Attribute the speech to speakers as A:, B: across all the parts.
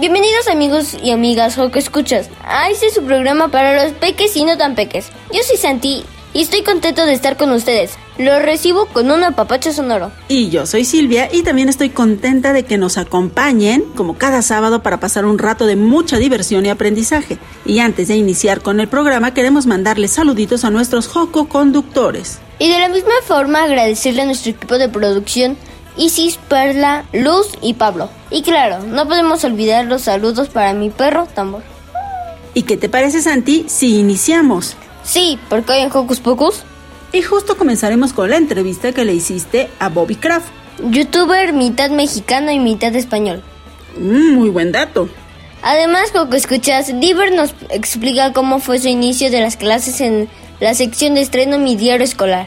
A: Bienvenidos amigos y amigas o que escuchas a este es su programa para los peques y no tan peques. Yo soy Santi y estoy contento de estar con ustedes. Lo recibo con un apapacho sonoro.
B: Y yo soy Silvia y también estoy contenta de que nos acompañen como cada sábado para pasar un rato de mucha diversión y aprendizaje. Y antes de iniciar con el programa queremos mandarles saluditos a nuestros Joco conductores.
A: Y de la misma forma agradecerle a nuestro equipo de producción Isis, Perla, Luz y Pablo. Y claro, no podemos olvidar los saludos para mi perro Tambor.
B: ¿Y qué te parece, Santi, si iniciamos?
A: Sí, porque hay en Hocus Pocus.
B: Y justo comenzaremos con la entrevista que le hiciste a Bobby Kraft.
A: Youtuber mitad mexicano y mitad español.
B: Mm, muy buen dato.
A: Además, como escuchas, Diver nos explica cómo fue su inicio de las clases en la sección de estreno Mi Diario Escolar.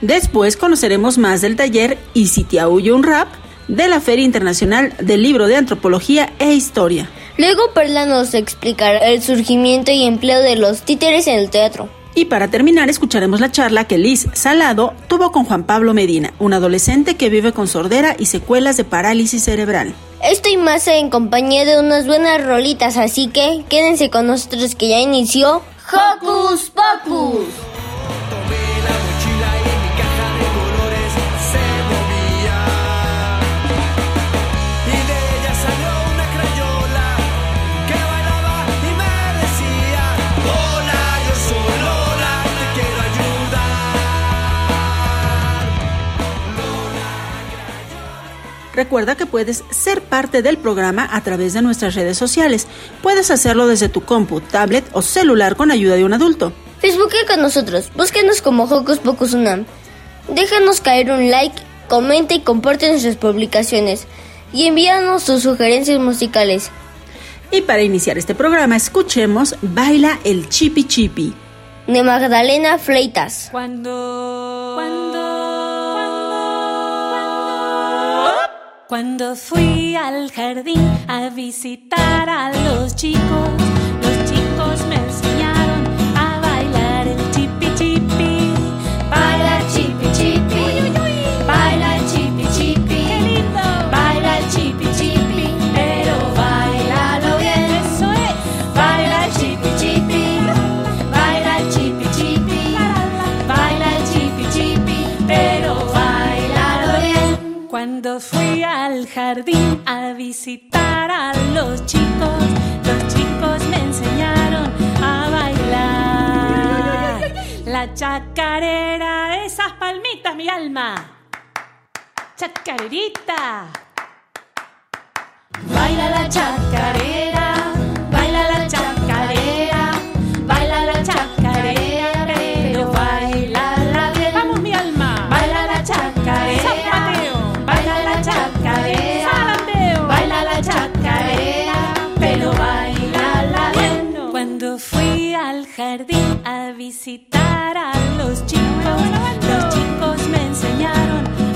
B: Después conoceremos más del taller Y si te aullo un rap de la Feria Internacional del Libro de Antropología e Historia.
A: Luego Perla nos explicará el surgimiento y empleo de los títeres en el teatro.
B: Y para terminar escucharemos la charla que Liz Salado tuvo con Juan Pablo Medina, un adolescente que vive con sordera y secuelas de parálisis cerebral.
A: Esto y más en compañía de unas buenas rolitas, así que quédense con nosotros que ya inició Hocus Pocus.
B: Recuerda que puedes ser parte del programa a través de nuestras redes sociales. Puedes hacerlo desde tu compu, tablet o celular con ayuda de un adulto.
A: Facebook con nosotros. Búsquenos como Hocus Pocus Unam. Déjanos caer un like, comenta y comparte nuestras publicaciones. Y envíanos tus sugerencias musicales.
B: Y para iniciar este programa, escuchemos Baila el Chipi Chipi.
A: De Magdalena Fleitas.
C: Cuando. Cuando. Cuando fui al jardín a visitar a los chicos, los chicos me jardín a visitar a los chicos, los chicos me enseñaron a bailar la chacarera, esas palmitas, mi alma. Chacarerita.
D: Baila la chacarera. Baila la chacarera.
C: A visitar a los chicos, los chicos me enseñaron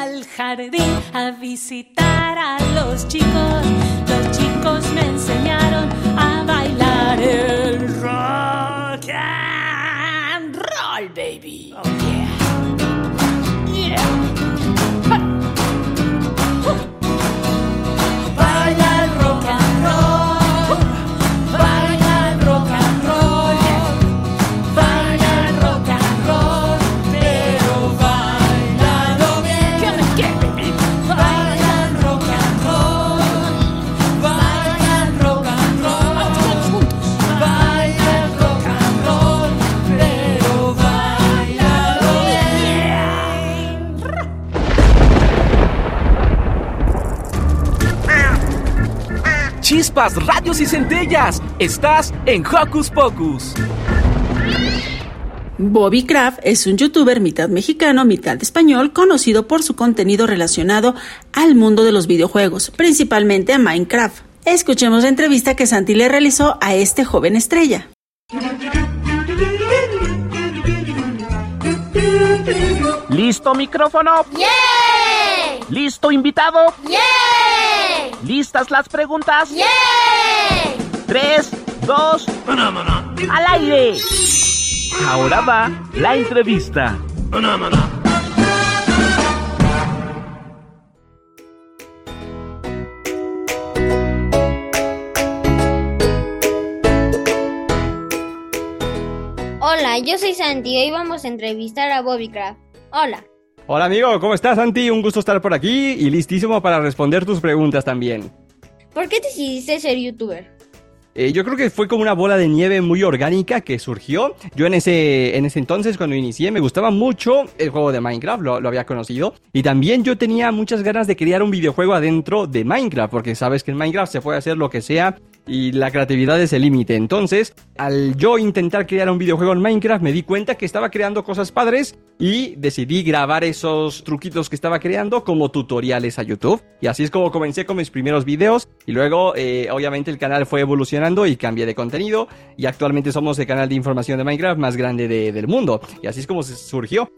C: al jardín a visitar a los chicos, los chicos me enseñaron a bailar el rock and roll, baby.
E: Chispas, radios y centellas. Estás en Hocus Pocus.
B: Bobby Craft es un youtuber mitad mexicano, mitad español, conocido por su contenido relacionado al mundo de los videojuegos, principalmente a Minecraft. Escuchemos la entrevista que Santi le realizó a este joven estrella.
F: ¿Listo micrófono? ¿Listo invitado? ¿Listas las preguntas? Tres, dos, al aire. Ahora va la entrevista.
A: Hola, yo soy Santi y hoy vamos a entrevistar a Bobby Craft. Hola.
G: Hola amigo, ¿cómo estás Santi? Un gusto estar por aquí y listísimo para responder tus preguntas también.
A: ¿Por qué decidiste ser youtuber?
G: Eh, yo creo que fue como una bola de nieve muy orgánica que surgió. Yo en ese, en ese entonces, cuando inicié, me gustaba mucho el juego de Minecraft, lo, lo había conocido. Y también yo tenía muchas ganas de crear un videojuego adentro de Minecraft, porque sabes que en Minecraft se puede hacer lo que sea y la creatividad es el límite. Entonces, al yo intentar crear un videojuego en Minecraft, me di cuenta que estaba creando cosas padres y decidí grabar esos truquitos que estaba creando como tutoriales a YouTube. Y así es como comencé con mis primeros videos y luego, eh, obviamente, el canal fue evolucionando y cambié de contenido y actualmente somos el canal de información de Minecraft más grande de- del mundo. Y así es como surgió.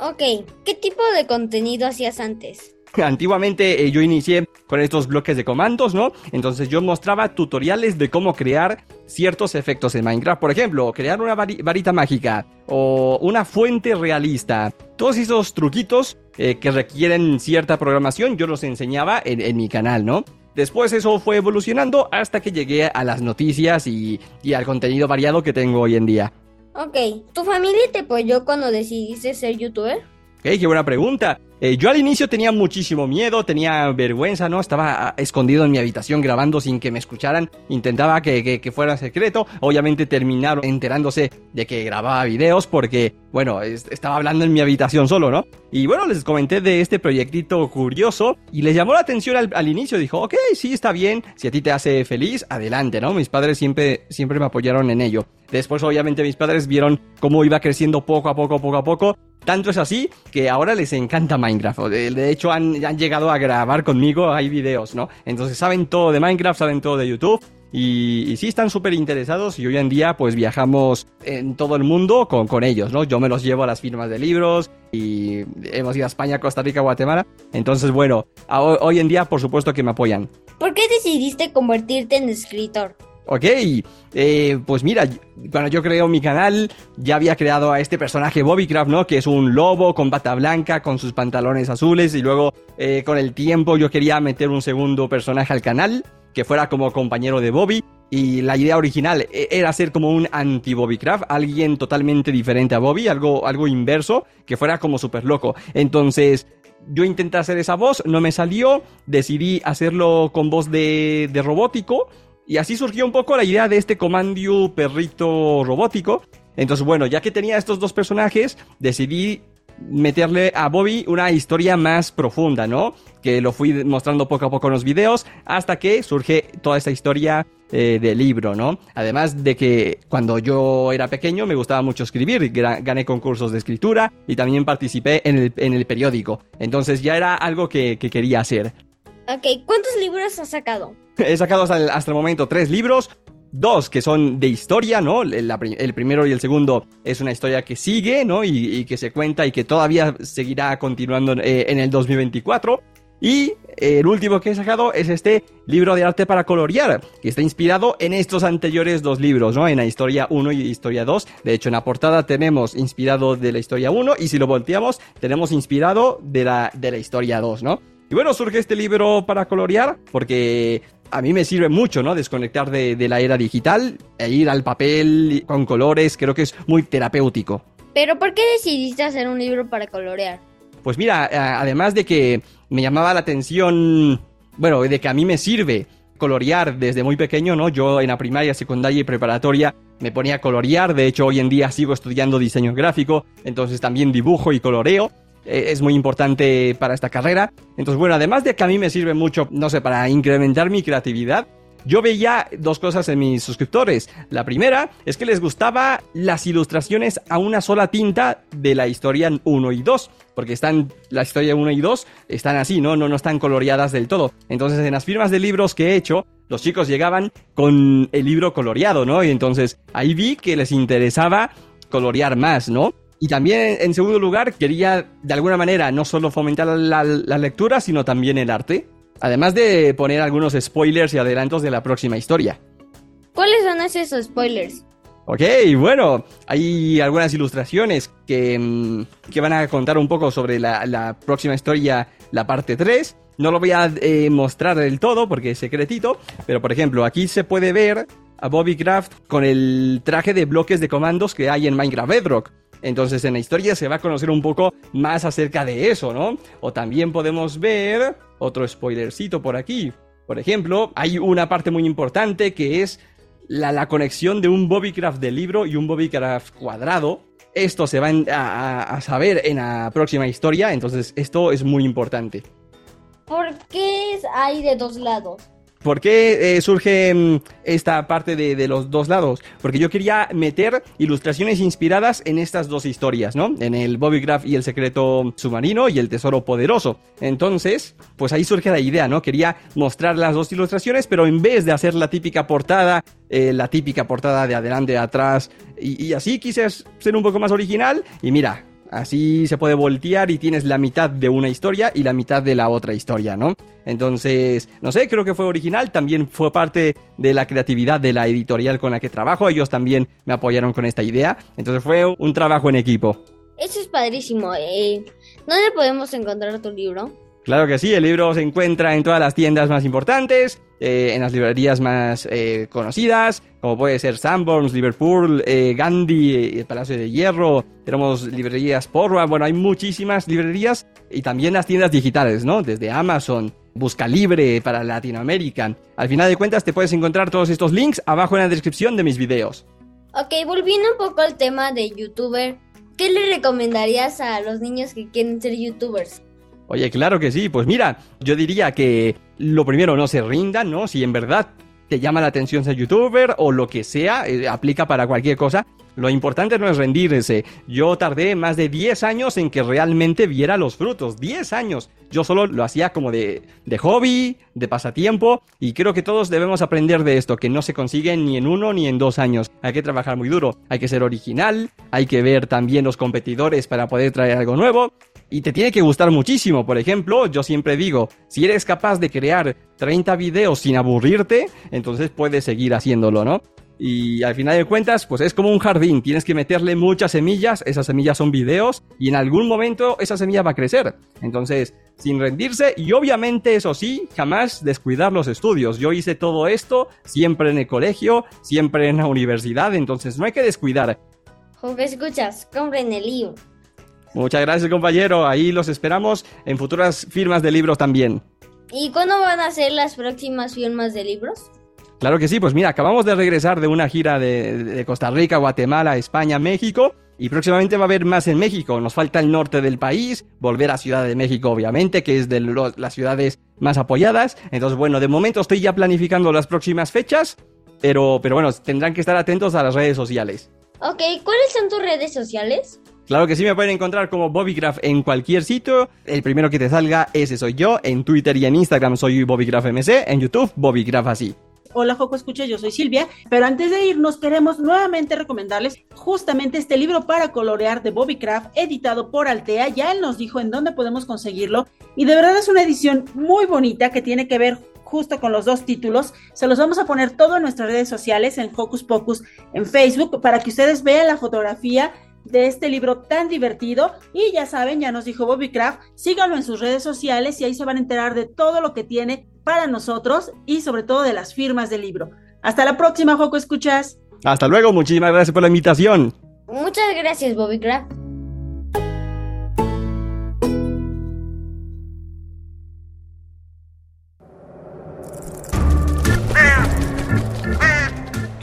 A: Ok, ¿qué tipo de contenido hacías antes?
G: Antiguamente eh, yo inicié con estos bloques de comandos, ¿no? Entonces yo mostraba tutoriales de cómo crear ciertos efectos en Minecraft. Por ejemplo, crear una vari- varita mágica o una fuente realista. Todos esos truquitos eh, que requieren cierta programación yo los enseñaba en, en mi canal, ¿no? Después eso fue evolucionando hasta que llegué a las noticias y, y al contenido variado que tengo hoy en día.
A: Ok, ¿tu familia te apoyó cuando decidiste ser youtuber?
G: Ok, qué buena pregunta. Eh, yo al inicio tenía muchísimo miedo, tenía vergüenza, ¿no? Estaba ah, escondido en mi habitación grabando sin que me escucharan. Intentaba que, que- fuera secreto. Obviamente terminaron enterándose de que grababa videos porque, bueno, es- estaba hablando en mi habitación solo, ¿no? Y bueno, les comenté de este proyectito curioso y les llamó la atención al, al inicio. Dijo, ok, sí, está bien. Si a ti te hace feliz, adelante, ¿no? Mis padres siempre, siempre me apoyaron en ello. Después, obviamente, mis padres vieron cómo iba creciendo poco a poco, poco a poco. Tanto es así que ahora les encanta Minecraft. De hecho, han, llegado a grabar conmigo, hay videos, ¿no? Entonces saben todo de Minecraft, saben todo de YouTube. Y, sí están súper interesados y hoy en día pues viajamos en todo el mundo con, con ellos, ¿no? Yo me los llevo a las firmas de libros y hemos ido a España, Costa Rica, Guatemala. Entonces bueno, hoy en día por supuesto que me apoyan.
A: ¿Por qué decidiste convertirte en escritor?
G: Ok, eh, pues mira, cuando yo creo mi canal, ya había creado a este personaje Bobbycraft, ¿no? Que es un lobo con bata blanca, con sus pantalones azules, y luego eh, con el tiempo yo quería meter un segundo personaje al canal, que fuera como compañero de Bobby, y la idea original eh, era ser como un anti-Bobbycraft, alguien totalmente diferente a Bobby, algo, algo inverso, que fuera como súper loco. Entonces, yo intenté hacer esa voz, no me salió, decidí hacerlo con voz de, de robótico, y así surgió un poco la idea de este Comandio perrito robótico. Entonces, bueno, ya que tenía estos dos personajes, decidí meterle a Bobby una historia más profunda, ¿no? Que lo fui mostrando poco a poco en los videos hasta que surge toda esta historia eh, del libro, ¿no? Además de que cuando yo era pequeño me gustaba mucho escribir, gané concursos de escritura y también participé en el, en el periódico. Entonces ya era algo que, que quería hacer.
A: Ok, ¿cuántos libros has sacado?
G: He sacado hasta el, hasta el momento tres libros. dos que son de historia, ¿no? El, el primero y el segundo es una historia que sigue, ¿no? Y, y que se cuenta y que todavía seguirá continuando eh, en el 2024. Y el último que he sacado es este libro de arte para colorear, que está inspirado en estos anteriores dos libros, ¿no? En la historia 1 y historia 2. De hecho, en la portada tenemos inspirado de la historia 1 y si lo volteamos, tenemos inspirado de la, de la historia 2, ¿no? Y bueno, surge este libro para colorear porque a mí me sirve mucho, ¿no? Desconectar de, de la era digital e ir al papel con colores, creo que es muy terapéutico.
A: Pero ¿por qué decidiste hacer un libro para colorear?
G: Pues mira, además de que me llamaba la atención, bueno, de que a mí me sirve colorear desde muy pequeño, ¿no? Yo en la primaria, secundaria y preparatoria me ponía a colorear, de hecho hoy en día sigo estudiando diseño gráfico, entonces también dibujo y coloreo. Eh, Es muy importante para esta carrera. Entonces, bueno, además de que a mí me sirve mucho, no sé, para incrementar mi creatividad, yo veía dos cosas en mis suscriptores. La primera es que les gustaba las ilustraciones a una sola tinta de la historia 1 y 2, porque están la historia 1 y 2 están así, ¿no? No no están coloreadas del todo. Entonces, en las firmas de libros que he hecho, los chicos llegaban con el libro coloreado, ¿no? Y entonces ahí vi que les interesaba colorear más, ¿no? Y también, en segundo lugar, quería de alguna manera no solo fomentar la, la lectura, sino también el arte. Además de poner algunos spoilers y adelantos de la próxima historia.
A: ¿Cuáles son esos spoilers?
G: Ok, bueno, hay algunas ilustraciones que, mm, que van a contar un poco sobre la, la próxima historia, la parte 3. No lo voy a eh, mostrar del todo porque es secretito, pero por ejemplo, aquí se puede ver a Bobby Craft con el traje de bloques de comandos que hay en Minecraft Bedrock. Entonces en la historia se va a conocer un poco más acerca de eso, ¿no? O también podemos ver otro spoilercito por aquí. Por ejemplo, hay una parte muy importante que es la, la conexión de un Bobbycraft de libro y un Bobbycraft cuadrado. Esto se va a, a- saber en la próxima historia, entonces esto es muy importante.
A: ¿Por qué hay de dos lados?
G: ¿Por qué eh, surge mm, esta parte de, los dos lados? Porque yo quería meter ilustraciones inspiradas en estas dos historias, ¿no? En el Bobby Graph y el secreto submarino y el tesoro poderoso. Entonces, pues ahí surge la idea, ¿no? Quería mostrar las dos ilustraciones, pero en vez de hacer la típica portada, eh, la típica portada de adelante, de atrás, y, y así quise ser un poco más original. Y mira, Así se puede voltear y tienes la mitad de una historia y la mitad de la otra historia, ¿no? Entonces, no sé, creo que fue original, también fue parte de la creatividad de la editorial con la que trabajo, ellos también me apoyaron con esta idea, entonces fue un trabajo en equipo.
A: Eso es padrísimo. Eh, ¿Dónde podemos encontrar tu libro?
G: Claro que sí, el libro se encuentra en todas las tiendas más importantes, eh, en las librerías más eh, conocidas, como puede ser Sanborns, Liverpool, eh, Gandhi, el Palacio de Hierro, tenemos librerías Porra, bueno, hay muchísimas librerías y también las tiendas digitales, ¿no? Desde Amazon, Busca Libre para Latinoamérica. Al final de cuentas te puedes encontrar todos estos links abajo en la descripción de mis videos.
A: Ok, volviendo un poco al tema de youtuber, ¿qué le recomendarías a los niños que quieren ser youtubers?
G: Oye, claro que sí. Pues mira, yo diría que lo primero, no se rindan, ¿no? Si en verdad te llama la atención ser youtuber o lo que sea, eh, aplica para cualquier cosa. Lo importante no es rendirse. Yo tardé más de 10 años en que realmente viera los frutos. 10 años. Yo solo lo hacía como de, de hobby, de pasatiempo. Y creo que todos debemos aprender de esto, que no se consigue ni en uno ni en dos años. Hay que trabajar muy duro. Hay que ser original. Hay que ver también los competidores para poder traer algo nuevo. Y te tiene que gustar muchísimo. Por ejemplo, yo siempre digo, si eres capaz de crear 30 videos sin aburrirte, entonces puedes seguir haciéndolo, ¿no? Y al final de cuentas, pues es como un jardín, tienes que meterle muchas semillas, esas semillas son videos, y en algún momento esa semilla va a crecer. Entonces, sin rendirse, y obviamente eso sí, jamás descuidar los estudios. Yo hice todo esto siempre en el colegio, siempre en la universidad, entonces no hay que descuidar.
A: Juego escuchas, compren el libro.
G: Muchas gracias compañero, ahí los esperamos en futuras firmas de libros también.
A: ¿Y cuándo van a ser las próximas firmas de libros?
G: Claro que sí, pues mira, acabamos de regresar de una gira de, de Costa Rica, Guatemala, España, México. Y próximamente va a haber más en México. Nos falta el norte del país, volver a Ciudad de México, obviamente, que es de las ciudades más apoyadas. Entonces, bueno, de momento estoy ya planificando las próximas fechas. Pero, pero bueno, tendrán que estar atentos a las redes sociales.
A: Ok, ¿cuáles son tus redes sociales?
G: Claro que sí me pueden encontrar como Bobbygraph en cualquier sitio. El primero que te salga, ese soy yo. En Twitter y en Instagram soy BobbygraphMC. En YouTube, Bobbygraph así.
H: Hola Joco Escucha, yo soy Silvia, pero antes de irnos queremos nuevamente recomendarles justamente este libro para colorear de Bobby Craft, editado por Altea, ya él nos dijo en dónde podemos conseguirlo y de verdad es una edición muy bonita que tiene que ver justo con los dos títulos. Se los vamos a poner todo en nuestras redes sociales, en Hocus Pocus, en Facebook, para que ustedes vean la fotografía de este libro tan divertido. Y ya saben, ya nos dijo Bobby Craft, síganlo en sus redes sociales y ahí se van a enterar de todo lo que tiene para nosotros y sobre todo de las firmas del libro. Hasta la próxima, Joco Escuchas.
G: Hasta luego, muchísimas gracias por la invitación.
A: Muchas gracias, Bobby Craft.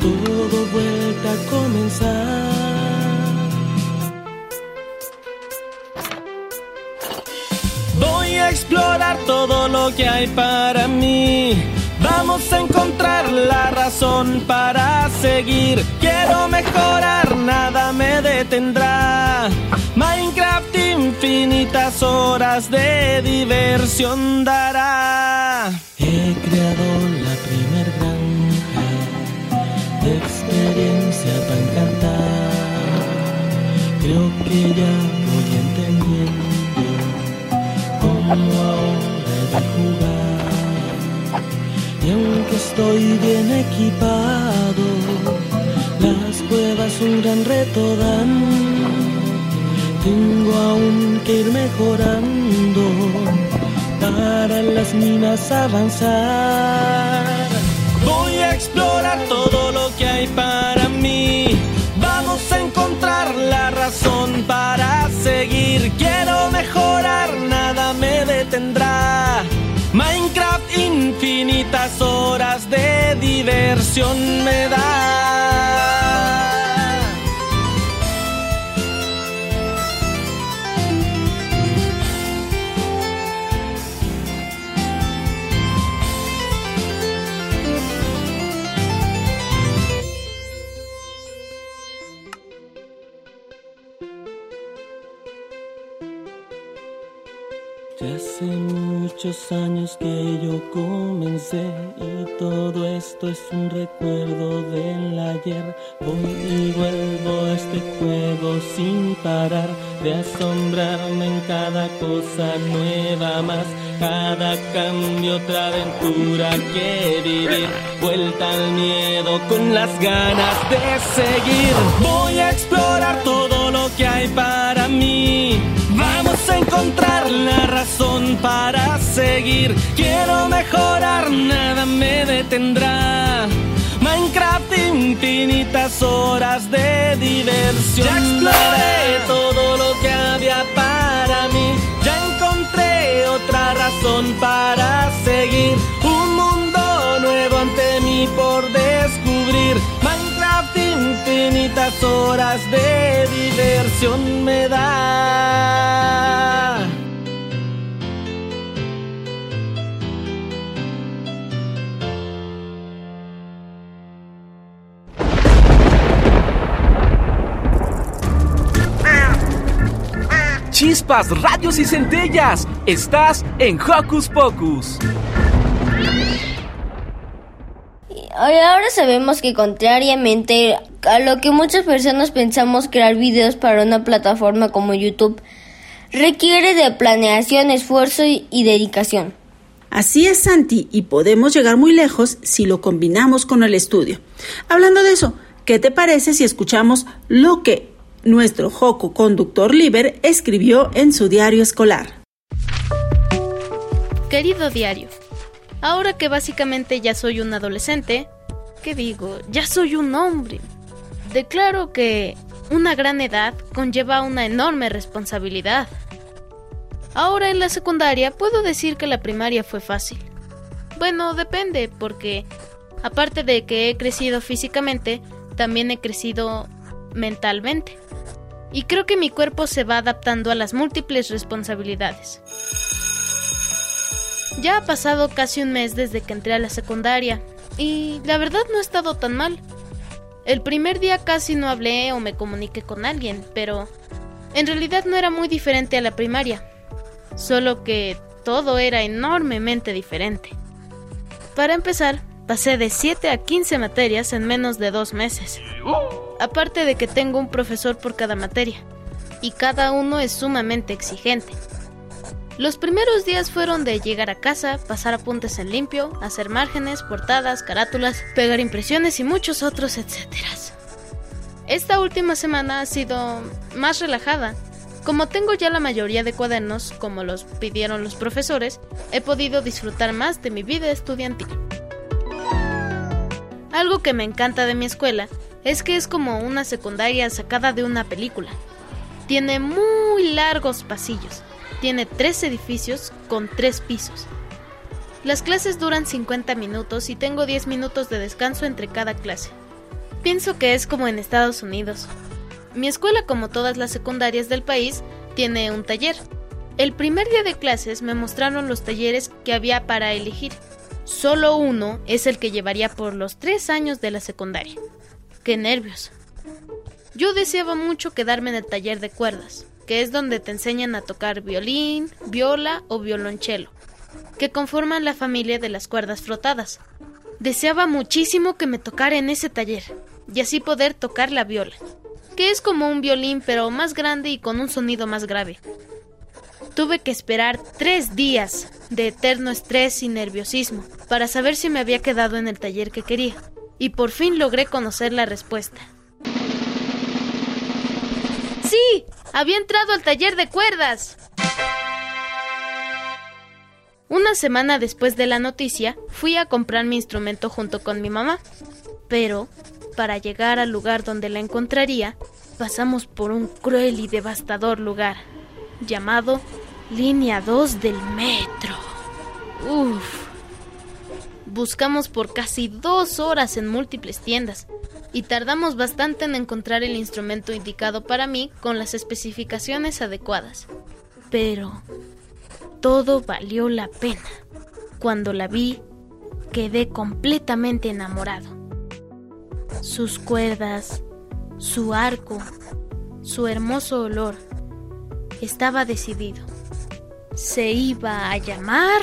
I: Todo vuelta a comenzar.
J: Voy a explorar todo lo que hay para mí. Vamos a encontrar la razón para seguir. Quiero mejorar, nada me detendrá. Minecraft infinitas horas de diversión dará.
I: Que ya voy entendiendo cómo ahora de jugar. Y aunque estoy bien equipado, las cuevas un gran reto dan. Tengo aún que ir mejorando para las minas avanzar.
J: Voy a explorar todo lo que hay para Quiero mejorar, nada me detendrá. Minecraft infinitas horas de diversión me da.
I: Muchos años que yo comencé y todo esto es un recuerdo del ayer. Voy y vuelvo a este juego sin parar de asombrarme en cada cosa nueva más. Cada cambio, otra aventura que vivir. Vuelta al miedo con las ganas de seguir.
J: Voy a explorar todo lo que hay para mí encontrar la razón para seguir. Quiero mejorar, nada me detendrá. Minecraft infinitas horas de diversión. Ya exploré todo lo que había para mí. Ya encontré otra razón para seguir. Un mundo nuevo ante mí por delante hay horas de diversión me da.
E: Chispas, radios y centellas. Estás en Hocus Pocus.
A: Ahora sabemos que contrariamente a lo que muchas personas pensamos crear videos para una plataforma como YouTube requiere de planeación, esfuerzo y, y dedicación.
B: Así es, Santi, y podemos llegar muy lejos si lo combinamos con el estudio. Hablando de eso, ¿qué te parece si escuchamos lo que nuestro Joco conductor Liber escribió en su diario escolar?
K: Querido diario, ahora que básicamente ya soy un adolescente, ¿qué digo? Ya soy un hombre. Declaro que una gran edad conlleva una enorme responsabilidad. Ahora en la secundaria puedo decir que la primaria fue fácil. Bueno, depende, porque aparte de que he crecido físicamente, también he crecido mentalmente. Y creo que mi cuerpo se va adaptando a las múltiples responsabilidades. Ya ha pasado casi un mes desde que entré a la secundaria, y la verdad no ha estado tan mal. El primer día casi no hablé o me comuniqué con alguien, pero en realidad no era muy diferente a la primaria, solo que todo era enormemente diferente. Para empezar, pasé de 7 a 15 materias en menos de dos meses. Aparte de que tengo un profesor por cada materia, y cada uno es sumamente exigente. Los primeros días fueron de llegar a casa, pasar apuntes en limpio, hacer márgenes, portadas, carátulas, pegar impresiones y muchos otros etcéteras. Esta última semana ha sido más relajada. Como tengo ya la mayoría de cuadernos, como los pidieron los profesores, he podido disfrutar más de mi vida estudiantil. Algo que me encanta de mi escuela es que es como una secundaria sacada de una película. Tiene muy largos pasillos, tiene tres edificios con tres pisos. Las clases duran 50 minutos y tengo 10 minutos de descanso entre cada clase. Pienso que es como en Estados Unidos. Mi escuela, como todas las secundarias del país, tiene un taller. El primer día de clases me mostraron los talleres que había para elegir. Solo uno es el que llevaría por los tres años de la secundaria. ¡Qué nervios! Yo deseaba mucho quedarme en el taller de cuerdas, que es donde te enseñan a tocar violín, viola o violonchelo, que conforman la familia de las cuerdas frotadas. Deseaba muchísimo que me tocara en ese taller, y así poder tocar la viola, que es como un violín pero más grande y con un sonido más grave. Tuve que esperar tres días de eterno estrés y nerviosismo para saber si me había quedado en el taller que quería, y por fin logré conocer la respuesta. Había entrado al taller de cuerdas. Una semana después de la noticia, fui a comprar mi instrumento junto con mi mamá. Pero, para llegar al lugar donde la encontraría, pasamos por un cruel y devastador lugar, llamado Línea 2 del Metro. Uf. Buscamos por casi dos horas en múltiples tiendas y tardamos bastante en encontrar el instrumento indicado para mí con las especificaciones adecuadas. Pero todo valió la pena. Cuando la vi, quedé completamente enamorado. Sus cuerdas, su arco, su hermoso olor. Estaba decidido. Se iba a llamar...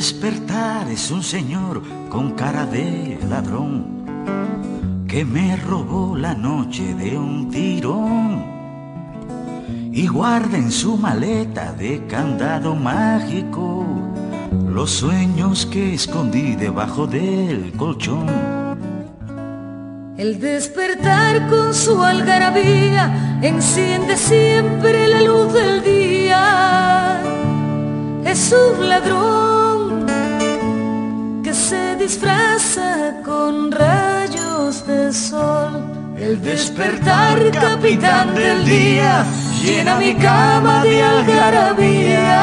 L: Despertar es un señor con cara de ladrón que me robó la noche de un tirón y guarda en su maleta de candado mágico los sueños que escondí debajo del colchón.
M: El despertar con su algarabía enciende siempre la luz del día. Es un ladrón disfraza con rayos de sol. El despertar, capitán del día, llena mi cama de algarabía.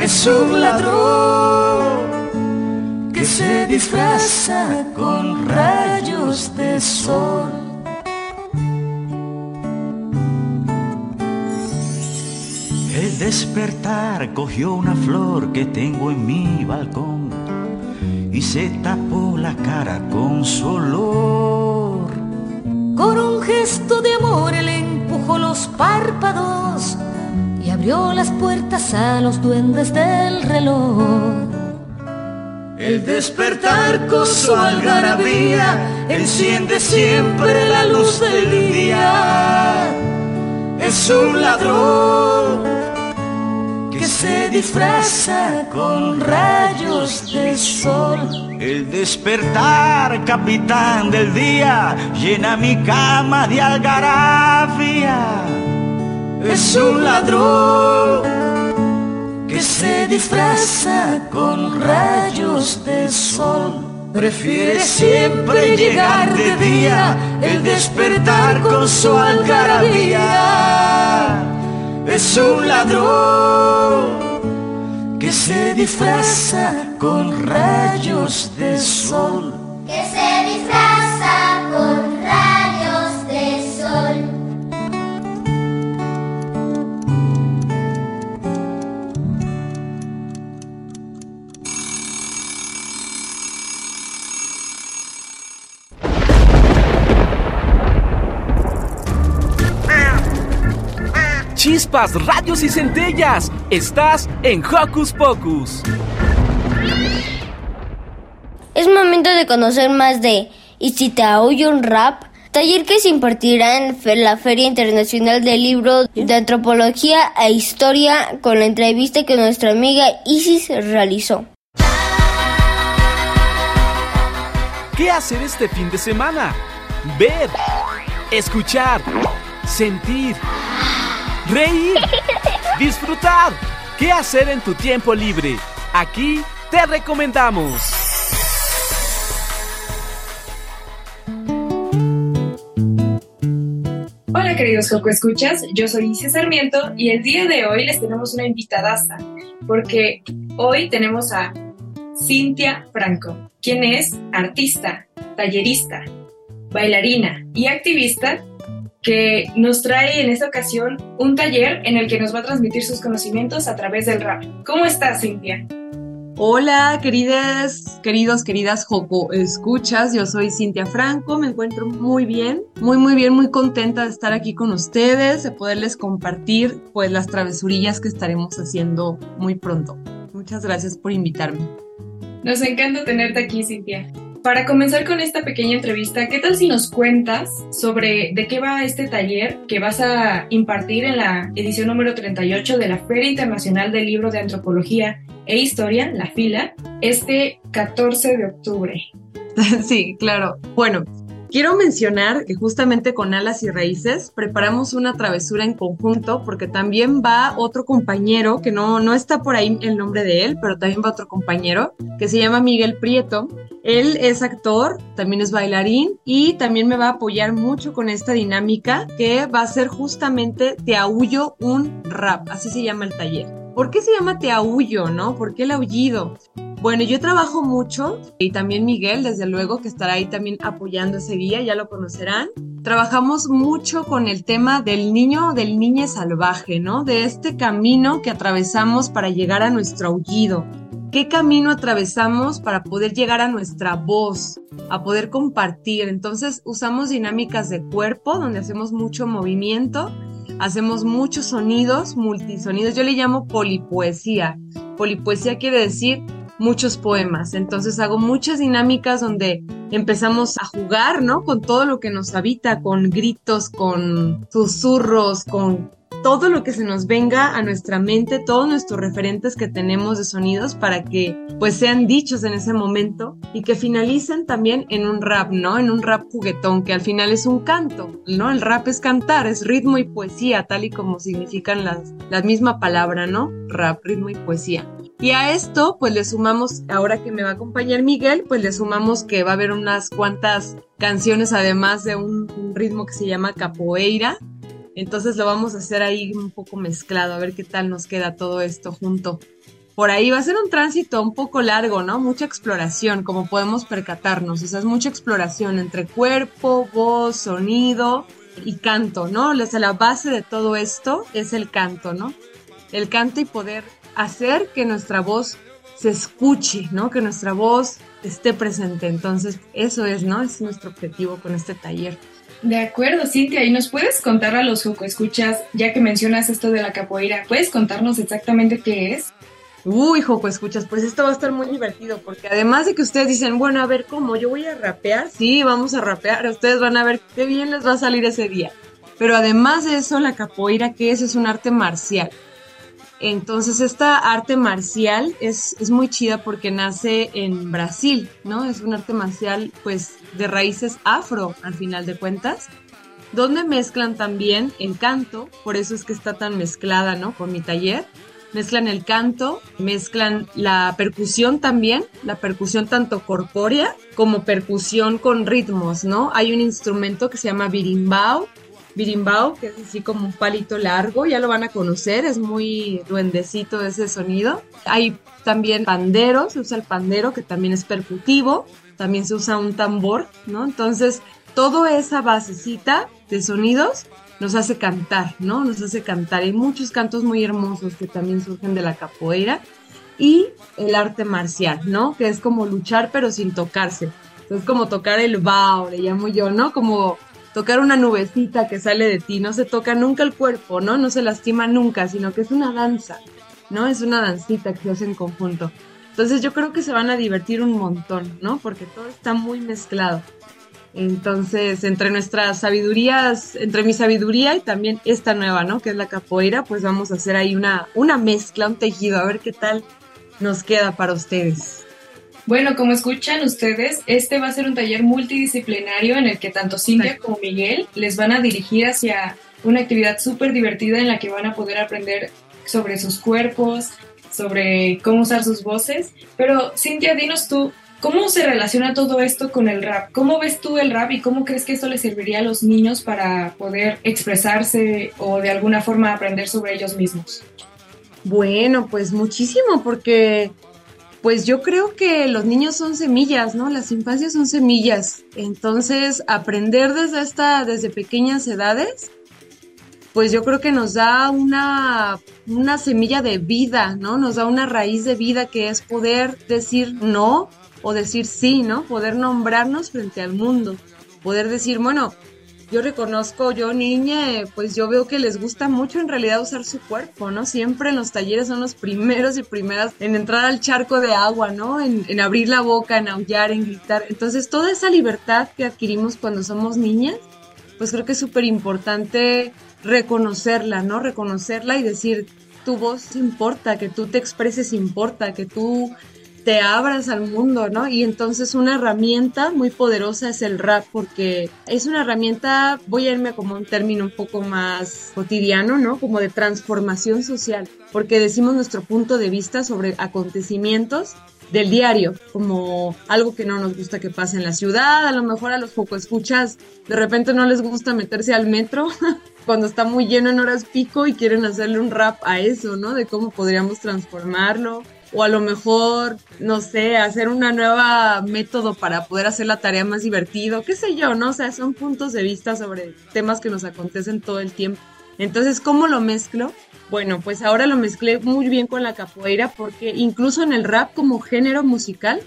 M: Es un ladrón que se disfraza con rayos de sol.
L: El despertar cogió una flor que tengo en mi balcón y se tapó la cara con su olor.
M: Con un gesto de amor le empujó los párpados y abrió las puertas a los duendes del reloj.
L: El despertar con su algarabía enciende siempre la luz del día. Es un ladrón se disfraza con rayos de sol. El despertar, capitán del día, llena mi cama de algarabía. Es un ladrón que se disfraza con rayos de sol. Prefiere siempre llegar de día, el despertar con su algarabía. Es un ladrón que se disfraza con rayos de sol.
E: Chispas, radios y centellas. Estás en Hocus Pocus.
A: Es momento de conocer más de ¿Y si te oye un rap? Taller que se impartirá en la Feria Internacional del Libro de Antropología e Historia con la entrevista que nuestra amiga Isis realizó.
E: ¿Qué hacer este fin de semana? Ver, escuchar, sentir, reír, disfrutar. ¿Qué hacer en tu tiempo libre? Aquí te recomendamos.
N: Hola queridos Joco Escuchas, yo soy Isis Sarmiento y el día de hoy les tenemos una invitadaza porque hoy tenemos a Cintia Franco, quien es artista, tallerista, bailarina y activista que nos trae en esta ocasión un taller en el que nos va a transmitir sus conocimientos a través del rap. ¿Cómo estás, Cintia?
O: Hola, queridas, queridos, queridas Joco Escuchas. Yo soy Cintia Franco, me encuentro muy bien, muy, muy bien, muy contenta de estar aquí con ustedes, de poderles compartir pues las travesurillas que estaremos haciendo muy pronto. Muchas gracias por invitarme.
N: Nos encanta tenerte aquí, Cintia. Para comenzar con esta pequeña entrevista, ¿qué tal si nos cuentas sobre de qué va este taller que vas a impartir en la edición número 38 de la Feria Internacional del Libro de Antropología e Historia, la FILA, este 14 de octubre?
O: Sí, claro. Bueno, quiero mencionar que justamente con Alas y Raíces preparamos una travesura en conjunto porque también va otro compañero, que no, no está por ahí el nombre de él, pero también va otro compañero que se llama Miguel Prieto. Él es actor, también es bailarín y también me va a apoyar mucho con esta dinámica que va a ser justamente Te aullo un rap, así se llama el taller. ¿Por qué se llama Te aullo, no? ¿Por qué el aullido? Bueno, yo trabajo mucho y también Miguel, desde luego, que estará ahí también apoyando ese día, ya lo conocerán. Trabajamos mucho con el tema del niño, del niño salvaje, ¿no? De este camino que atravesamos para llegar a nuestro aullido. ¿Qué camino atravesamos para poder llegar a nuestra voz, a poder compartir? Entonces usamos dinámicas de cuerpo donde hacemos mucho movimiento, hacemos muchos sonidos, multisonidos. Yo le llamo polipoesía polipoesía quiere decir muchos poemas. Entonces hago muchas dinámicas donde empezamos a jugar, ¿no? Con todo lo que nos habita, con gritos, con susurros, con todo lo que se nos venga a nuestra mente, todos nuestros referentes que tenemos de sonidos para que pues sean dichos en ese momento y que finalicen también en un rap, ¿no? En un rap juguetón, que al final es un canto, ¿no? El rap es cantar, es ritmo y poesía, tal y como significan las, la misma palabra, ¿no? Rap, ritmo y poesía. Y a esto, pues le sumamos, ahora que me va a acompañar Miguel, pues le sumamos que va a haber unas cuantas canciones, además de un, un ritmo que se llama capoeira. Entonces lo vamos a hacer ahí un poco mezclado, a ver qué tal nos queda todo esto junto. Por ahí va a ser un tránsito un poco largo, ¿no? Mucha exploración, como podemos percatarnos. O sea, es mucha exploración entre cuerpo, voz, sonido y canto, ¿no? O sea, la base de todo esto es el canto, ¿no? El canto y poder hacer que nuestra voz se escuche, ¿no? Que nuestra voz esté presente. Entonces, eso es, ¿no? Es nuestro objetivo con este taller.
N: De acuerdo, Cintia, ¿y nos puedes contar a los Joco Escuchas, ya que mencionas esto de la capoeira, ¿puedes contarnos exactamente qué es?
O: Uy, Joco, escuchas, pues esto va a estar muy divertido, porque además de que ustedes dicen, bueno, a ver cómo, yo voy a rapear, sí, vamos a rapear, ustedes van a ver qué bien les va a salir ese día. Pero además de eso, la capoeira, ¿qué es? Es un arte marcial. Entonces esta arte marcial es, es, muy chida porque nace en Brasil, ¿no? Es un arte marcial pues de raíces afro al final de cuentas, donde mezclan también el canto, por eso es que está tan mezclada, ¿no? Con mi taller. Mezclan el canto, mezclan la percusión también, la percusión tanto corpórea como percusión con ritmos, ¿no? Hay un instrumento que se llama birimbau, birimbau, que es así como un palito largo, ya lo van a conocer, es muy duendecito ese sonido. Hay también pandero, se usa el pandero que también es percutivo, también se usa un tambor, ¿no? Entonces, toda esa basecita de sonidos nos hace cantar, ¿no? Nos hace cantar. Hay muchos cantos muy hermosos que también surgen de la capoeira y el arte marcial, ¿no? Que es como luchar pero sin tocarse. Es como tocar el bao, le llamo yo, ¿no? Como tocar una nubecita que sale de ti, no se toca nunca el cuerpo, ¿no? No se lastima nunca, sino que es una danza, ¿no? Es una dancita que se hace en conjunto. Entonces yo creo que se van a divertir un montón, ¿no? Porque todo está muy mezclado. Entonces, entre nuestras sabidurías, entre mi sabiduría y también esta nueva, ¿no? Que es la capoeira, pues vamos a hacer ahí una, una mezcla, un tejido, a ver qué tal nos queda para ustedes.
N: Bueno, como escuchan ustedes, este va a ser un taller multidisciplinario en el que tanto Cintia como Miguel les van a dirigir hacia una actividad súper divertida en la que van a poder aprender sobre sus cuerpos, sobre cómo usar sus voces. Pero Cintia, dinos tú, ¿cómo se relaciona todo esto con el rap? ¿Cómo ves tú el rap y cómo crees que esto le serviría a los niños para poder expresarse o de alguna forma aprender sobre ellos mismos?
O: Bueno, pues muchísimo, porque pues yo creo que los niños son semillas, ¿no? Las infancias son semillas. Entonces, aprender desde esta, desde pequeñas edades, pues yo creo que nos da una, una semilla de vida, ¿no? Nos da una raíz de vida que es poder decir no o decir sí, ¿no? Poder nombrarnos frente al mundo. Poder decir, bueno, yo reconozco, yo niña, pues yo veo que les gusta mucho en realidad usar su cuerpo, ¿no? Siempre en los talleres son los primeros y primeras en entrar al charco de agua, ¿no? En, en abrir la boca, en aullar, en gritar. Entonces toda esa libertad que adquirimos cuando somos niñas, pues creo que es súper importante reconocerla, ¿no? Reconocerla y decir, tu voz importa, que tú te expreses importa, que tú te abras al mundo, ¿no? Y entonces una herramienta muy poderosa es el rap, porque es una herramienta, voy a irme como un término un poco más cotidiano, ¿no? Como de transformación social, porque decimos nuestro punto de vista sobre acontecimientos del diario, como algo que no nos gusta que pase en la ciudad, a lo mejor a los poco escuchas, de repente no les gusta meterse al metro cuando está muy lleno en horas pico y quieren hacerle un rap a eso, ¿no? De cómo podríamos transformarlo o a lo mejor, no sé, hacer una nueva método para poder hacer la tarea más divertido, qué sé yo, ¿no? O sea, son puntos de vista sobre temas que nos acontecen todo el tiempo. Entonces, ¿cómo lo mezclo? Bueno, pues ahora lo mezclé muy bien con la capoeira porque incluso en el rap como género musical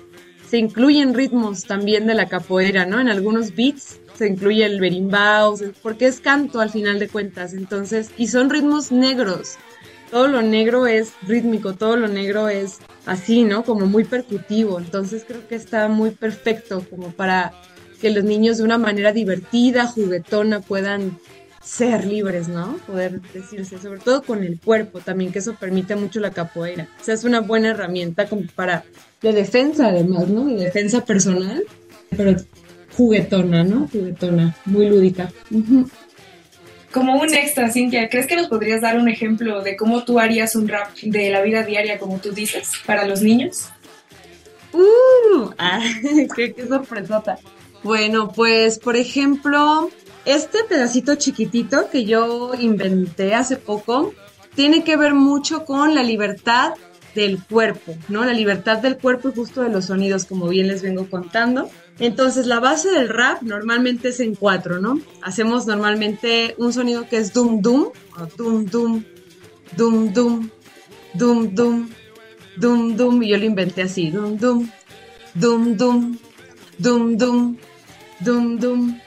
O: se incluyen ritmos también de la capoeira, ¿no? En algunos beats se incluye el berimbau, porque es canto al final de cuentas, entonces, y son ritmos negros, todo lo negro es rítmico, todo lo negro es así, ¿no? Como muy percutivo. Entonces creo que está muy perfecto como para que los niños de una manera divertida, juguetona, puedan ser libres, ¿no? Poder decirse, sobre todo con el cuerpo también, que eso permite mucho la capoeira. O sea, es una buena herramienta como para, de defensa además, ¿no? De defensa personal, pero juguetona, ¿no? Juguetona, muy lúdica.
N: Como un extra, Cintia, ¿crees que nos podrías dar un ejemplo de cómo tú harías un rap de la vida diaria, como tú dices, para los niños?
O: ¡Uh! Qué, qué sorpresota. Bueno, pues, por ejemplo, este pedacito chiquitito que yo inventé hace poco tiene que ver mucho con la libertad del cuerpo, ¿no? La libertad del cuerpo y justo de los sonidos, como bien les vengo contando. Entonces, la base del rap normalmente es en cuatro, ¿no? Hacemos normalmente un sonido que es dum dum, o dum dum, dum dum, dum dum, dum dum, y yo lo inventé así, dum dum, dum dum, dum dum, dum dum.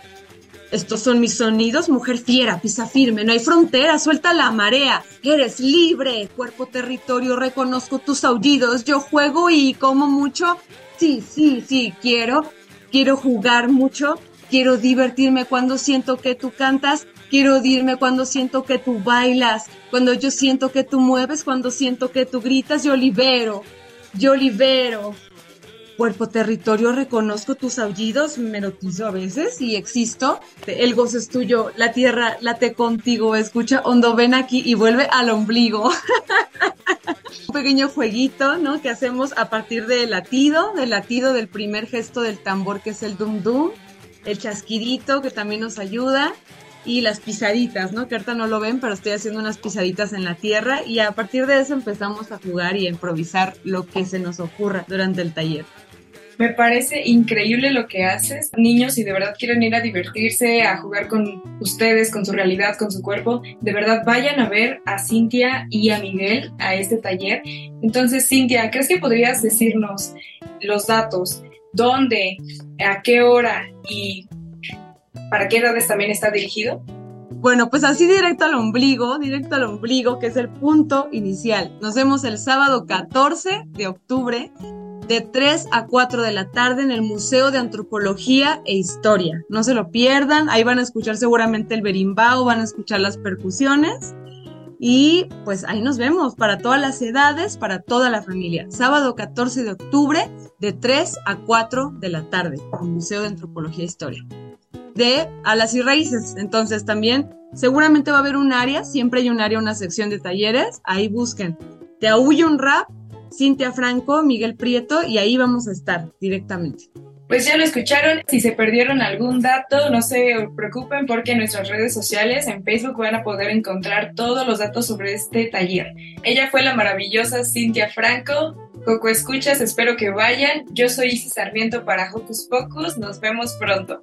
O: Estos son mis sonidos, mujer fiera, pisa firme, no hay frontera, suelta la marea, eres libre, cuerpo territorio, reconozco tus aullidos, yo juego y como mucho, sí, sí, sí, quiero, quiero jugar mucho, quiero divertirme cuando siento que tú cantas, quiero dirme cuando siento que tú bailas, cuando yo siento que tú mueves, cuando siento que tú gritas, yo libero, yo libero. Cuerpo, territorio, reconozco tus aullidos, me erotizo a veces y existo. El gozo es tuyo, la tierra late contigo, escucha hondo, ven aquí y vuelve al ombligo. Un pequeño jueguito, ¿no? Que hacemos a partir del latido, del latido del primer gesto del tambor que es el dum dum, el chasquidito que también nos ayuda y las pisaditas, ¿no? Que ahorita no lo ven, pero estoy haciendo unas pisaditas en la tierra y a partir de eso empezamos a jugar y a improvisar lo que se nos ocurra durante el taller.
N: Me parece increíble lo que haces. Niños, si de verdad quieren ir a divertirse, a jugar con ustedes, con su realidad, con su cuerpo, de verdad vayan a ver a Cintia y a Miguel a este taller. Entonces, Cintia, ¿crees que podrías decirnos los datos? ¿Dónde? ¿A qué hora? ¿Y para qué edades también está dirigido?
O: Bueno, pues así directo al ombligo, directo al ombligo, que es el punto inicial. Nos vemos el sábado 14 de octubre de 3 a 4 de la tarde en el Museo de Antropología e Historia. No se lo pierdan, ahí van a escuchar seguramente el berimbau, van a escuchar las percusiones y pues ahí nos vemos para todas las edades, para toda la familia. Sábado 14 de octubre de 3 a 4 de la tarde en el Museo de Antropología e Historia. De Alas y Raíces, entonces también seguramente va a haber un área, siempre hay un área, una sección de talleres, ahí busquen. Te aúlla un rap Cintia Franco, Miguel Prieto y ahí vamos a estar directamente.
N: Pues ya lo escucharon, si se perdieron algún dato, no se preocupen porque en nuestras redes sociales, en Facebook, van a poder encontrar todos los datos sobre este taller. Ella fue la maravillosa Cintia Franco. Coco Escuchas, espero que vayan. Yo soy Isis Sarmiento para Hocus Pocus. Nos vemos pronto.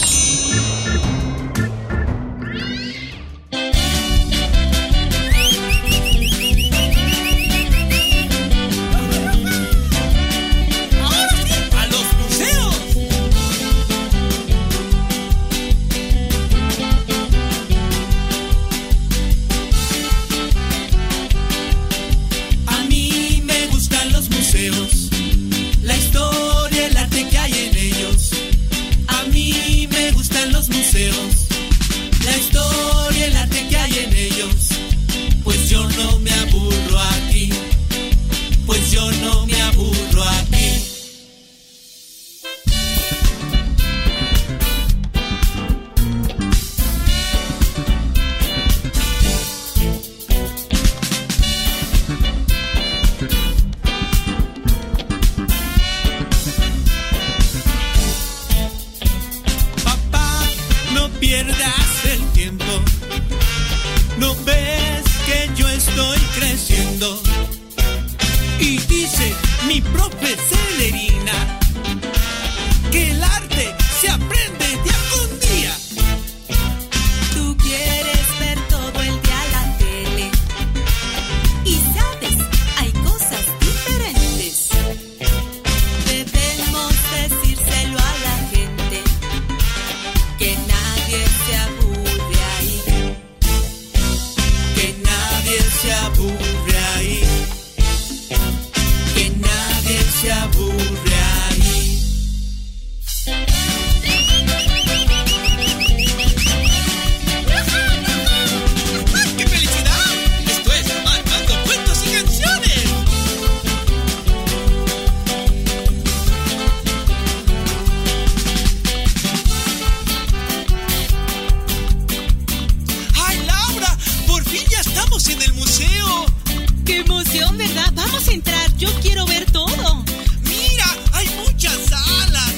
P: Vamos a entrar, yo quiero ver todo.
J: ¡Mira! ¡Hay muchas salas!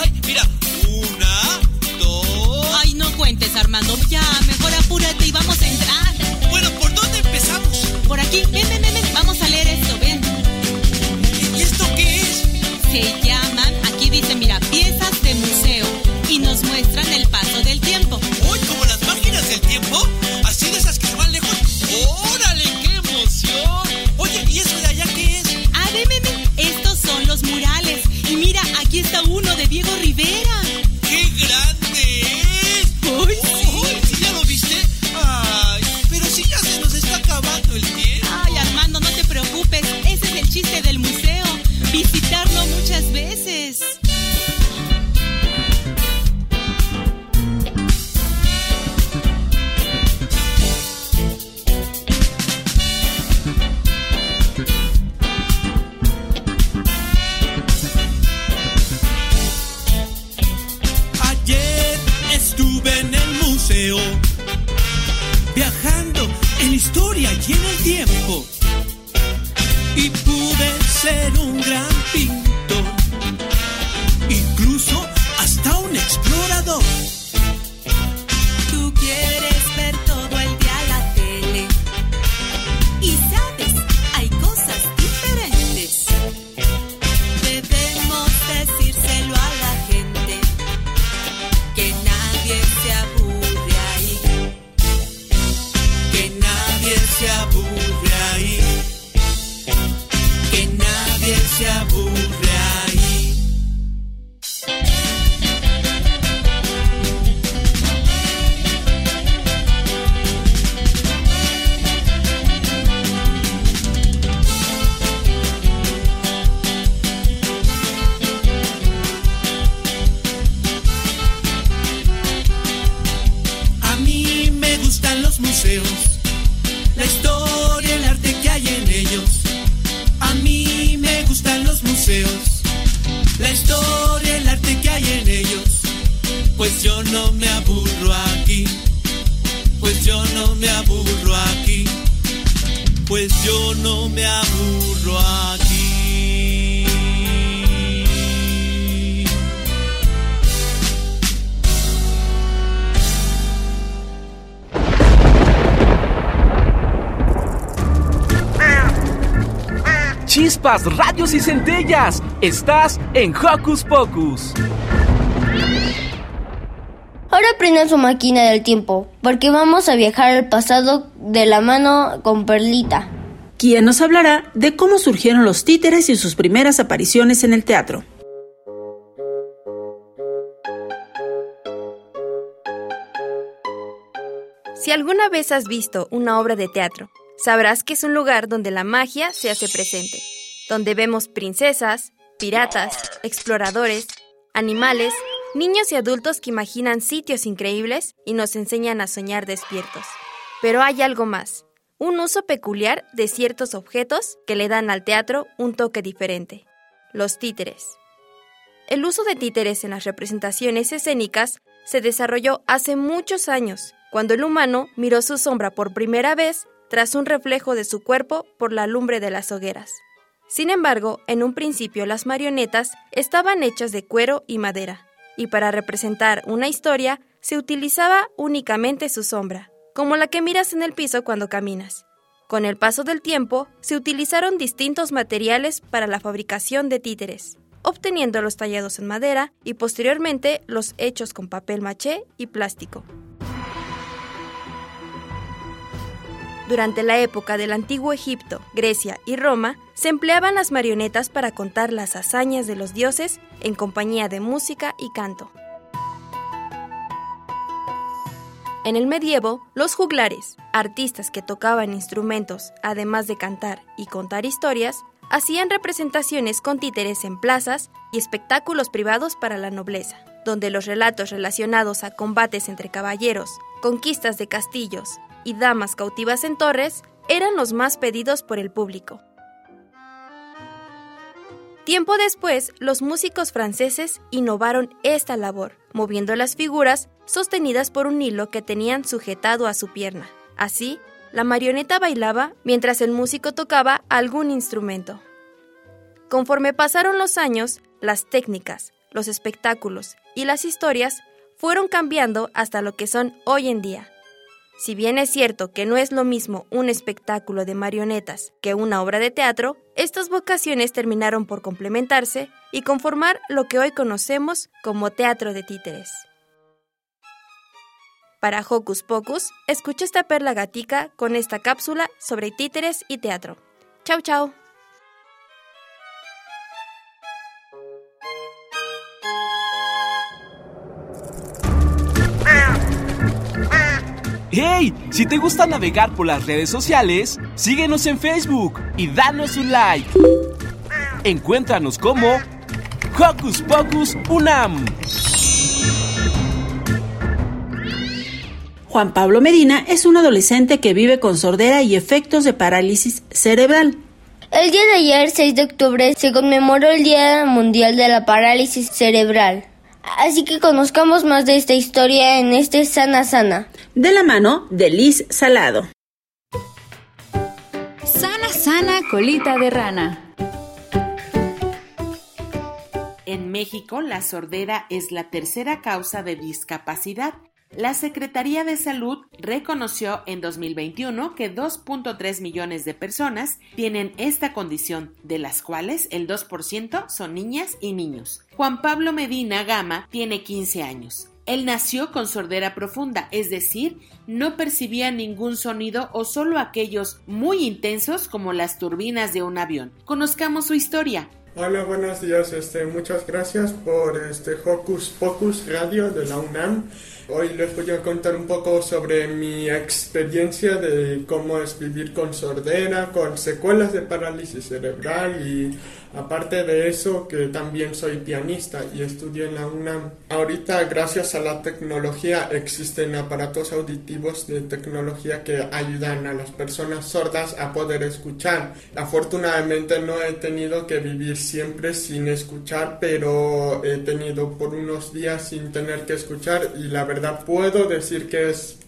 J: ¡Ay, mira! Una, dos.
P: Ay, no cuentes, Armando. Ya,
D: nadie se
E: Y centellas. Estás en Hocus Pocus.
A: Ahora prendan su máquina del tiempo, porque vamos a viajar al pasado de la mano con Perlita.
B: quien nos hablará de cómo surgieron los títeres y sus primeras apariciones en el teatro.
Q: Si alguna vez has visto una obra de teatro, sabrás que es un lugar donde la magia se hace presente, donde vemos princesas, piratas, exploradores, animales, niños y adultos que imaginan sitios increíbles y nos enseñan a soñar despiertos. Pero hay algo más, un uso peculiar de ciertos objetos que le dan al teatro un toque diferente, los títeres. El uso de títeres en las representaciones escénicas se desarrolló hace muchos años, cuando el humano miró su sombra por primera vez tras un reflejo de su cuerpo por la lumbre de las hogueras. Sin embargo, en un principio las marionetas estaban hechas de cuero y madera, y para representar una historia se utilizaba únicamente su sombra, como la que miras en el piso cuando caminas. Con el paso del tiempo, se utilizaron distintos materiales para la fabricación de títeres, obteniendo los tallados en madera y posteriormente los hechos con papel maché y plástico. Durante la época del antiguo Egipto, Grecia y Roma, se empleaban las marionetas para contar las hazañas de los dioses en compañía de música y canto. En el medievo, los juglares, artistas que tocaban instrumentos, además de cantar y contar historias, hacían representaciones con títeres en plazas y espectáculos privados para la nobleza, donde los relatos relacionados a combates entre caballeros, conquistas de castillos y damas cautivas en torres eran los más pedidos por el público. Tiempo después, los músicos franceses innovaron esta labor, moviendo las figuras sostenidas por un hilo que tenían sujetado a su pierna. Así, la marioneta bailaba mientras el músico tocaba algún instrumento. Conforme pasaron los años, las técnicas, los espectáculos y las historias fueron cambiando hasta lo que son hoy en día. Si bien es cierto que no es lo mismo un espectáculo de marionetas que una obra de teatro, estas vocaciones terminaron por complementarse y conformar lo que hoy conocemos como teatro de títeres. Para Hocus Pocus, escucha esta perla gatica con esta cápsula sobre títeres y teatro. Chau chau.
E: ¡Hey! Si te gusta navegar por las redes sociales, síguenos en Facebook y danos un like. Encuéntranos como Hocus Pocus Unam.
B: Juan Pablo Medina es un adolescente que vive con sordera y efectos de parálisis cerebral.
A: El día de ayer, 6 de octubre, se conmemoró el Día Mundial de la Parálisis Cerebral. Así que conozcamos más de esta historia en este Sana Sana.
B: De la mano de Liz Salado.
R: Sana Sana Colita de Rana.
S: En México, la sordera es la tercera causa de discapacidad. La Secretaría de Salud reconoció en 2021 que 2.3 millones de personas tienen esta condición, de las cuales el 2% son niñas y niños. Juan Pablo Medina Gama tiene 15 años. Él nació con sordera profunda, es decir, no percibía ningún sonido o solo aquellos muy intensos como las turbinas de un avión. Conozcamos su historia.
T: Hola, buenos días. Este, muchas gracias por este Hocus Pocus Radio de la UNAM. Hoy les voy a contar un poco sobre mi experiencia de cómo es vivir con sordera, con secuelas de parálisis cerebral y aparte de eso que también soy pianista y estudié en la UNAM. Ahorita gracias a la tecnología existen aparatos auditivos de tecnología que ayudan a las personas sordas a poder escuchar. Afortunadamente no he tenido que vivir siempre sin escuchar, pero he tenido por unos días sin tener que escuchar y la verdad puedo decir que es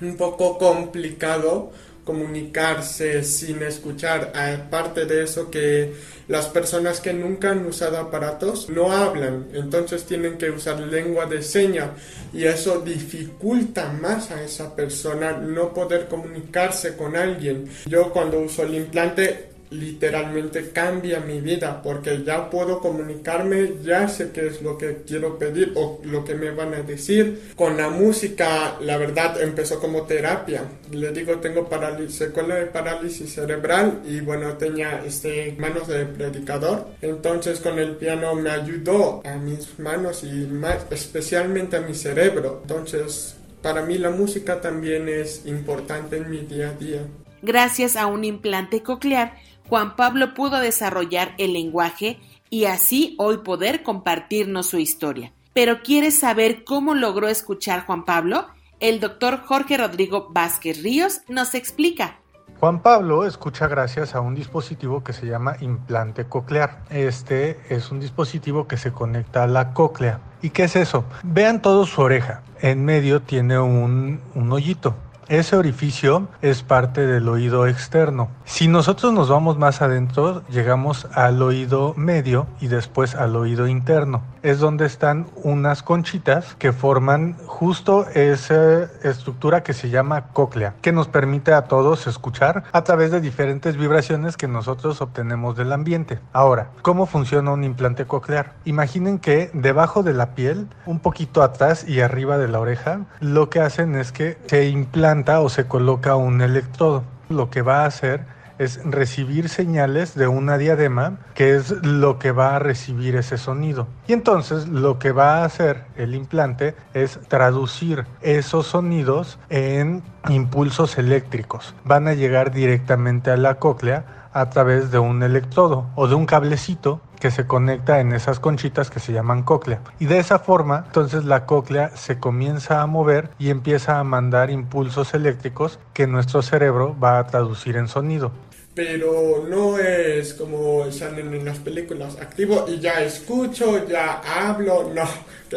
T: un poco complicado comunicarse sin escuchar. Aparte de eso que las personas que nunca han usado aparatos no hablan, entonces tienen que usar lengua de señas y eso dificulta más a esa persona no poder comunicarse con alguien. Yo cuando uso el implante literalmente cambia mi vida porque ya puedo comunicarme, ya sé qué es lo que quiero pedir o lo que me van a decir. Con la música, la verdad, empezó como terapia. Le digo, tengo secuela de parálisis cerebral y bueno, tenía este, manos de predicador. Entonces con el piano me ayudó a mis manos y más especialmente a mi cerebro. Entonces, para mí la música también es importante en mi día a día.
S: Gracias a un implante coclear, Juan Pablo pudo desarrollar el lenguaje y así hoy poder compartirnos su historia. Pero ¿quieres saber cómo logró escuchar Juan Pablo? El doctor Jorge Rodrigo Vázquez Ríos nos explica.
U: Juan Pablo escucha gracias a un dispositivo que se llama implante coclear. Este es un dispositivo que se conecta a la cóclea. ¿Y qué es eso? Vean todo su oreja. En medio tiene un, un hoyito. Ese orificio es parte del oído externo. Si nosotros nos vamos más adentro, llegamos al oído medio y después al oído interno. Es donde están unas conchitas que forman justo esa estructura que se llama cóclea, que nos permite a todos escuchar a través de diferentes vibraciones que nosotros obtenemos del ambiente. Ahora, ¿cómo funciona un implante coclear? Imaginen que debajo de la piel, un poquito atrás y arriba de la oreja, lo que hacen es que se implanta o se coloca un electrodo. Lo que va a hacer es recibir señales de una diadema, que es lo que va a recibir ese sonido. Y entonces lo que va a hacer el implante es traducir esos sonidos en impulsos eléctricos. Van a llegar directamente a la cóclea a través de un electrodo o de un cablecito que se conecta en esas conchitas que se llaman cóclea. Y de esa forma, entonces la cóclea se comienza a mover y empieza a mandar impulsos eléctricos que nuestro cerebro va a traducir en sonido
T: pero no es como salen en las películas, activo y ya escucho, ya hablo, no,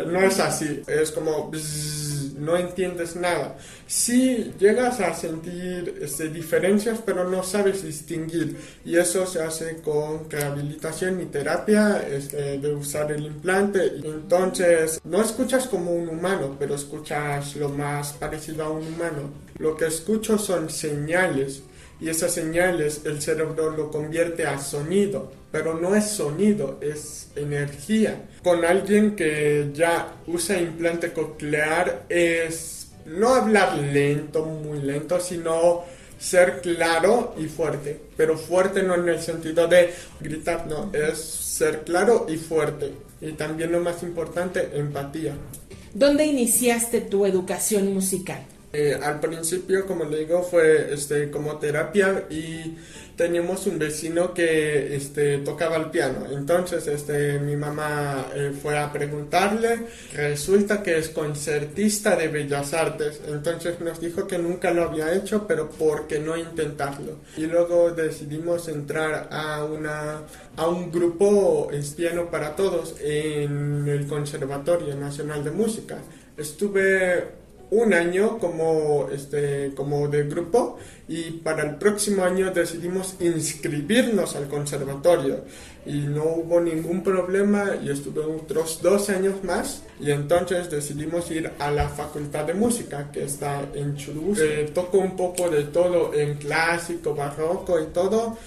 T: no es así, es como no entiendes nada. Sí llegas a sentir este, diferencias, pero no sabes distinguir y eso se hace con rehabilitación y terapia este, de usar el implante. Entonces no escuchas como un humano, pero escuchas lo más parecido a un humano. Lo que escucho son señales y esas señales el cerebro lo convierte a sonido, pero no es sonido, es energía. Con alguien que ya usa implante coclear es no hablar lento, muy lento, sino ser claro y fuerte, pero fuerte no en el sentido de gritar, no, es ser claro y fuerte. Y también lo más importante, empatía.
V: ¿Dónde iniciaste tu educación musical?
T: Eh, al principio, como le digo, fue este, como terapia y teníamos un vecino que este, tocaba el piano. Entonces este, mi mamá eh, fue a preguntarle, resulta que es concertista de Bellas Artes. Entonces nos dijo que nunca lo había hecho, pero ¿por qué no intentarlo? Y luego decidimos entrar a, una, a un grupo es piano para todos en el Conservatorio Nacional de Música. Estuve un año como, este, como de grupo y para el próximo año decidimos inscribirnos al conservatorio y no hubo ningún problema y estuve otros dos años más y entonces decidimos ir a la facultad de música que está en Churubusco. Eh, toco un poco de todo en clásico, barroco y todo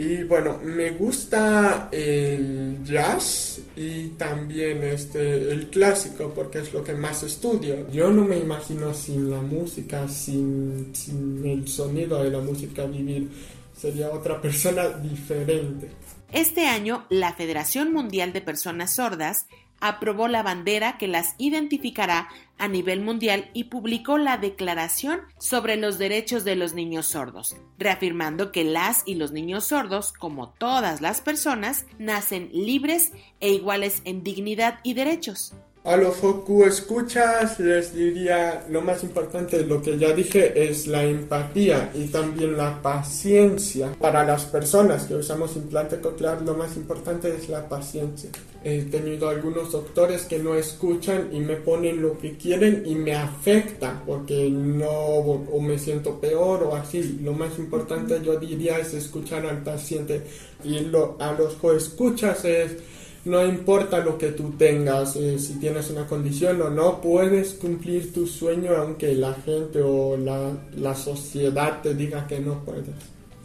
T: y bueno, me gusta el jazz y también este, el clásico porque es lo que más estudio. Yo no me imagino sin la música, sin, sin el sonido de la música vivir. Sería otra persona diferente.
S: Este año, la Federación Mundial de Personas Sordas aprobó la bandera que las identificará a nivel mundial y publicó la Declaración sobre los Derechos de los Niños Sordos, reafirmando que las y los niños sordos, como todas las personas, nacen libres e iguales en dignidad y derechos.
T: A los Foku escuchas les diría lo más importante lo que ya dije es la empatía y también la paciencia. Para las personas que usamos implante coclear lo más importante es la paciencia. He tenido algunos doctores que no escuchan y me ponen lo que quieren y me afecta porque no o me siento peor o así. Lo más importante yo diría es escuchar al paciente y lo, a los que escuchas es no importa lo que tú tengas, eh, si tienes una condición o no, puedes cumplir tu sueño aunque la gente o la, la sociedad te diga que no puedes.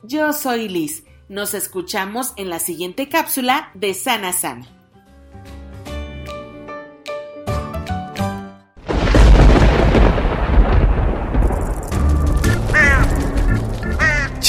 S: Yo soy Liz. Nos escuchamos en la siguiente cápsula de Sana Sana.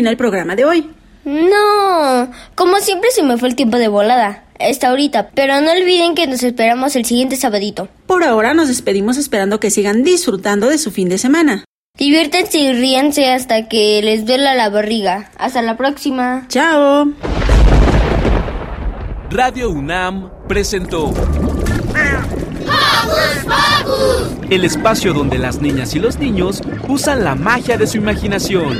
B: termina el programa de hoy.
A: No, como siempre se me fue el tiempo de volada, hasta ahorita, pero no olviden que nos esperamos el siguiente sabadito.
B: Por ahora nos despedimos esperando que sigan disfrutando de su fin de semana.
A: Diviértanse y ríanse hasta que les duela la barriga. Hasta la próxima.
B: Chao.
E: Radio UNAM presentó el espacio donde las niñas y los niños usan la magia de su imaginación.